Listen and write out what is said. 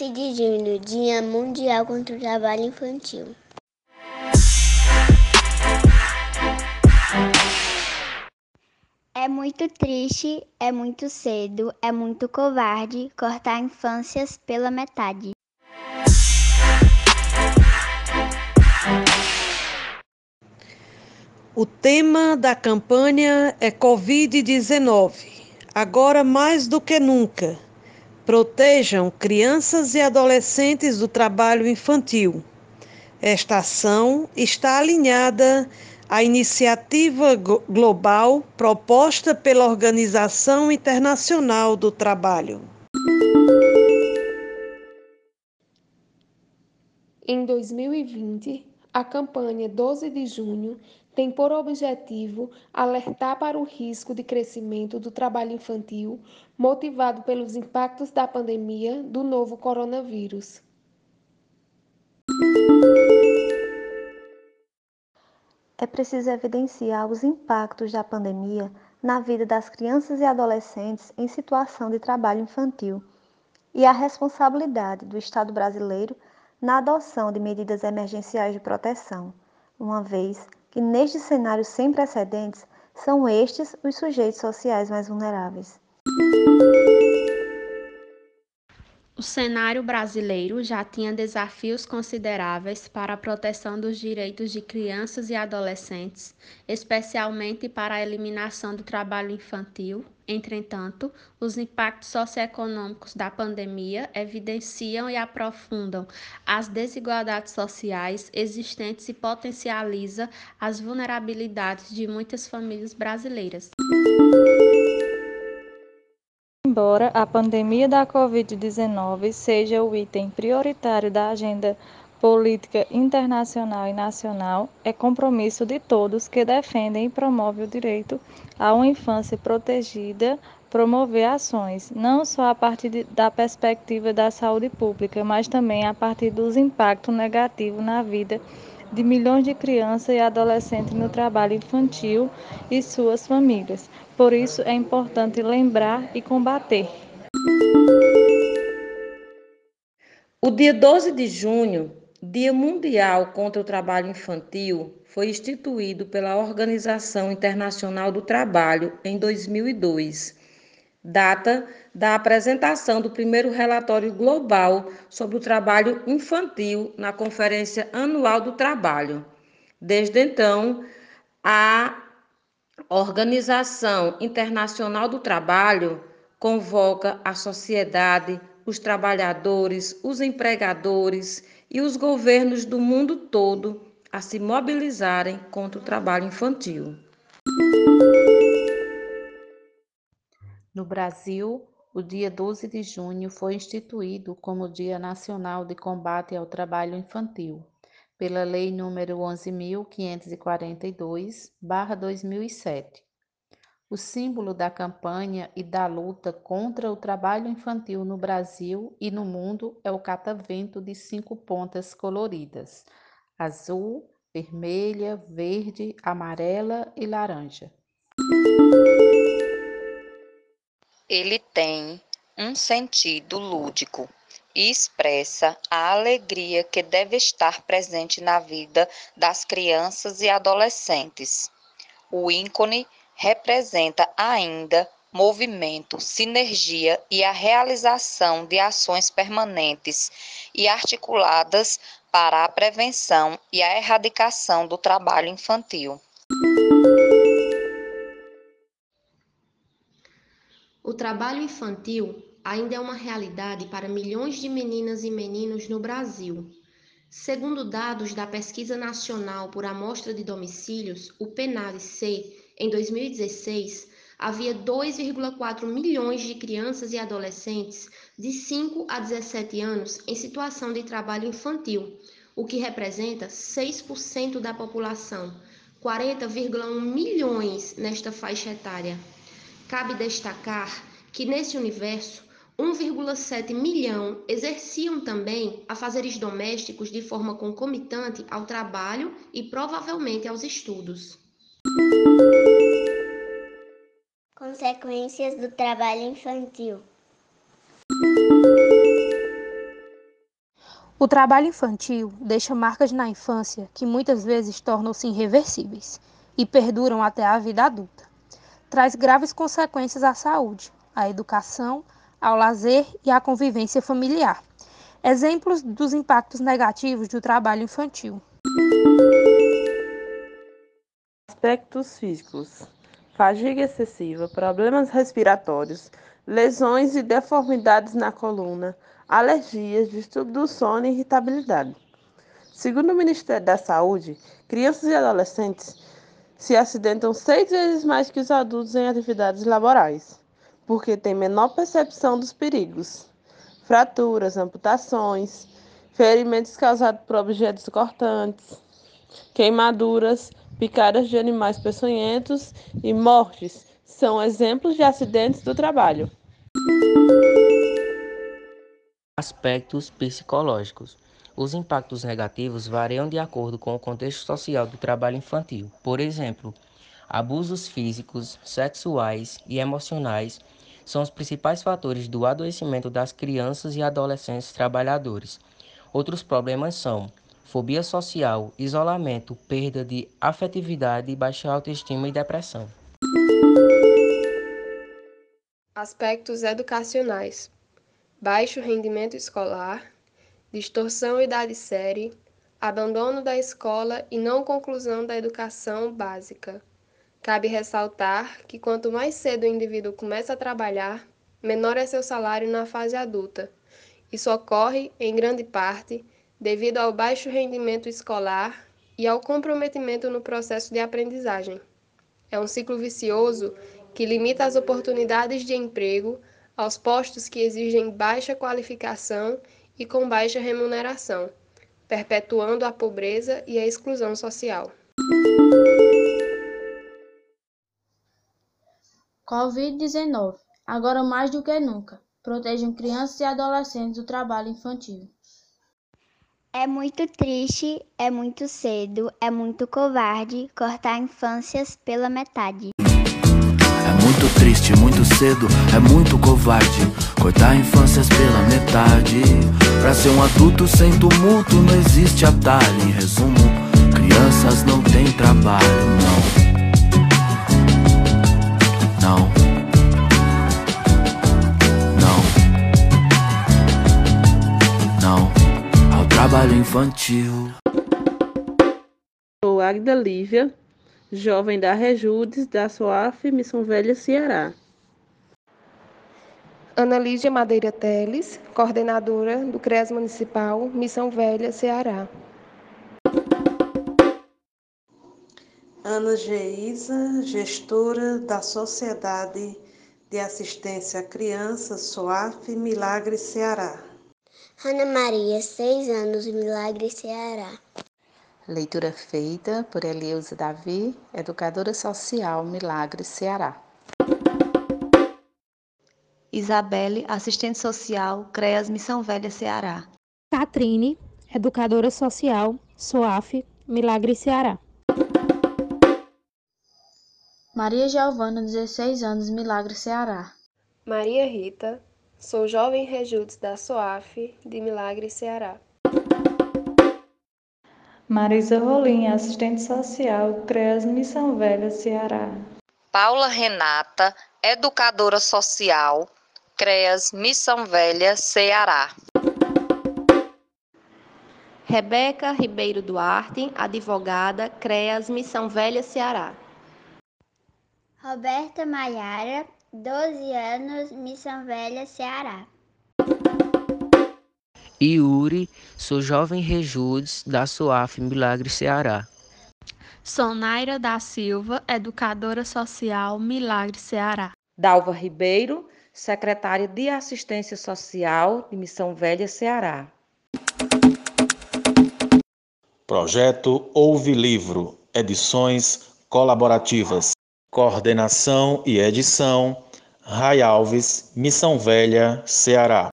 12 de junho, Dia Mundial contra o Trabalho Infantil. É muito triste, é muito cedo, é muito covarde cortar infâncias pela metade. O tema da campanha é Covid-19. Agora mais do que nunca, protejam crianças e adolescentes do trabalho infantil. Esta ação está alinhada à iniciativa global proposta pela Organização Internacional do Trabalho. Em 2020, a campanha 12 de junho tem por objetivo alertar para o risco de crescimento do trabalho infantil motivado pelos impactos da pandemia do novo coronavírus. É preciso evidenciar os impactos da pandemia na vida das crianças e adolescentes em situação de trabalho infantil e a responsabilidade do Estado brasileiro na adoção de medidas emergenciais de proteção, uma vez que neste cenário sem precedentes são estes os sujeitos sociais mais vulneráveis. O cenário brasileiro já tinha desafios consideráveis para a proteção dos direitos de crianças e adolescentes, especialmente para a eliminação do trabalho infantil. Entretanto, os impactos socioeconômicos da pandemia evidenciam e aprofundam as desigualdades sociais existentes e potencializa as vulnerabilidades de muitas famílias brasileiras. Embora a pandemia da Covid-19 seja o item prioritário da agenda política internacional e nacional, é compromisso de todos que defendem e promovem o direito a uma infância protegida, promover ações, não só a partir de, da perspectiva da saúde pública, mas também a partir dos impactos negativos na vida de milhões de crianças e adolescentes no trabalho infantil e suas famílias. Por isso é importante lembrar e combater. O dia 12 de junho, Dia Mundial contra o Trabalho Infantil, foi instituído pela Organização Internacional do Trabalho em 2002, data da apresentação do primeiro relatório global sobre o trabalho infantil na Conferência Anual do Trabalho. Desde então, a Organização Internacional do Trabalho convoca a sociedade, os trabalhadores, os empregadores e os governos do mundo todo a se mobilizarem contra o trabalho infantil. No Brasil, o dia 12 de junho foi instituído como Dia Nacional de Combate ao Trabalho Infantil pela Lei nº 11.542/2007. O símbolo da campanha e da luta contra o trabalho infantil no Brasil e no mundo é o catavento de cinco pontas coloridas: azul, vermelha, verde, amarela e laranja. Ele tem um sentido lúdico e expressa a alegria que deve estar presente na vida das crianças e adolescentes. O ícone representa ainda movimento, sinergia e a realização de ações permanentes e articuladas para a prevenção e a erradicação do trabalho infantil. O trabalho infantil ainda é uma realidade para milhões de meninas e meninos no Brasil. Segundo dados da Pesquisa Nacional por Amostra de Domicílios, o PNAD-C, em 2016, havia 2,4 milhões de crianças e adolescentes de 5 a 17 anos em situação de trabalho infantil, o que representa 6% da população, 40,1 milhões nesta faixa etária. Cabe destacar que nesse universo 1,7 milhão exerciam também afazeres domésticos de forma concomitante ao trabalho e provavelmente aos estudos. Consequências do trabalho infantil. O trabalho infantil deixa marcas na infância que muitas vezes tornam-se irreversíveis e perduram até a vida adulta. Traz graves consequências à saúde, à educação, ao lazer e à convivência familiar. Exemplos dos impactos negativos do trabalho infantil. Aspectos físicos: fadiga excessiva, problemas respiratórios, lesões e deformidades na coluna, alergias, distúrbio do sono e irritabilidade. Segundo o Ministério da Saúde, crianças e adolescentes se acidentam seis vezes mais que os adultos em atividades laborais, porque têm menor percepção dos perigos. Fraturas, amputações, ferimentos causados por objetos cortantes, queimaduras, picadas de animais peçonhentos e mortes são exemplos de acidentes do trabalho. Aspectos psicológicos. Os impactos negativos variam de acordo com o contexto social do trabalho infantil. Por exemplo, abusos físicos, sexuais e emocionais são os principais fatores do adoecimento das crianças e adolescentes trabalhadores. Outros problemas são fobia social, isolamento, perda de afetividade, baixa autoestima e depressão. Aspectos educacionais: baixo rendimento escolar, distorção idade-série, abandono da escola e não conclusão da educação básica. Cabe ressaltar que quanto mais cedo o indivíduo começa a trabalhar, menor é seu salário na fase adulta. Isso ocorre, em grande parte, devido ao baixo rendimento escolar e ao comprometimento no processo de aprendizagem. É um ciclo vicioso que limita as oportunidades de emprego aos postos que exigem baixa qualificação e com baixa remuneração, perpetuando a pobreza e a exclusão social. Covid-19. Agora mais do que nunca, protejam crianças e adolescentes do trabalho infantil. É muito triste, é muito cedo, é muito covarde cortar infâncias pela metade. É muito triste, muito cedo, é muito covarde cortar infâncias pela metade. Pra ser um adulto sem tumulto não existe atalho. Em resumo, crianças não têm trabalho, não. Trabalho infantil. Sou Agda Lívia, jovem da Rejudes, da SOAF, Missão Velha, Ceará. Ana Lídia Madeira Teles, coordenadora do CREAS Municipal, Missão Velha, Ceará. Ana Geisa, gestora da Sociedade de Assistência à Criança, SOAF, Milagre, Ceará. Ana Maria, seis anos, Milagre, Ceará. Leitura feita por Eliusa Davi, educadora social, Milagre, Ceará. Isabelle, assistente social, CREAS Missão Velha, Ceará. Catrine, educadora social, SOAF, Milagre, Ceará. Maria Giovana, 16 anos, Milagre, Ceará. Maria Rita, sou jovem Rejudes da SOAF, de Milagre, Ceará. Marisa Rolim, assistente social, CREAS Missão Velha, Ceará. Paula Renata, educadora social, CREAS Missão Velha, Ceará. Rebeca Ribeiro Duarte, advogada, CREAS Missão Velha, Ceará. Roberta Maiara, 12 anos, Missão Velha, Ceará. Yuri, sou jovem Rejudes da SOAF Milagre Ceará. Sonaira da Silva, educadora social Milagre Ceará. Dalva Ribeiro, secretária de Assistência Social de Missão Velha Ceará. Projeto Ouve Livro, edições colaborativas. Coordenação e edição, Rai Alves, Missão Velha, Ceará.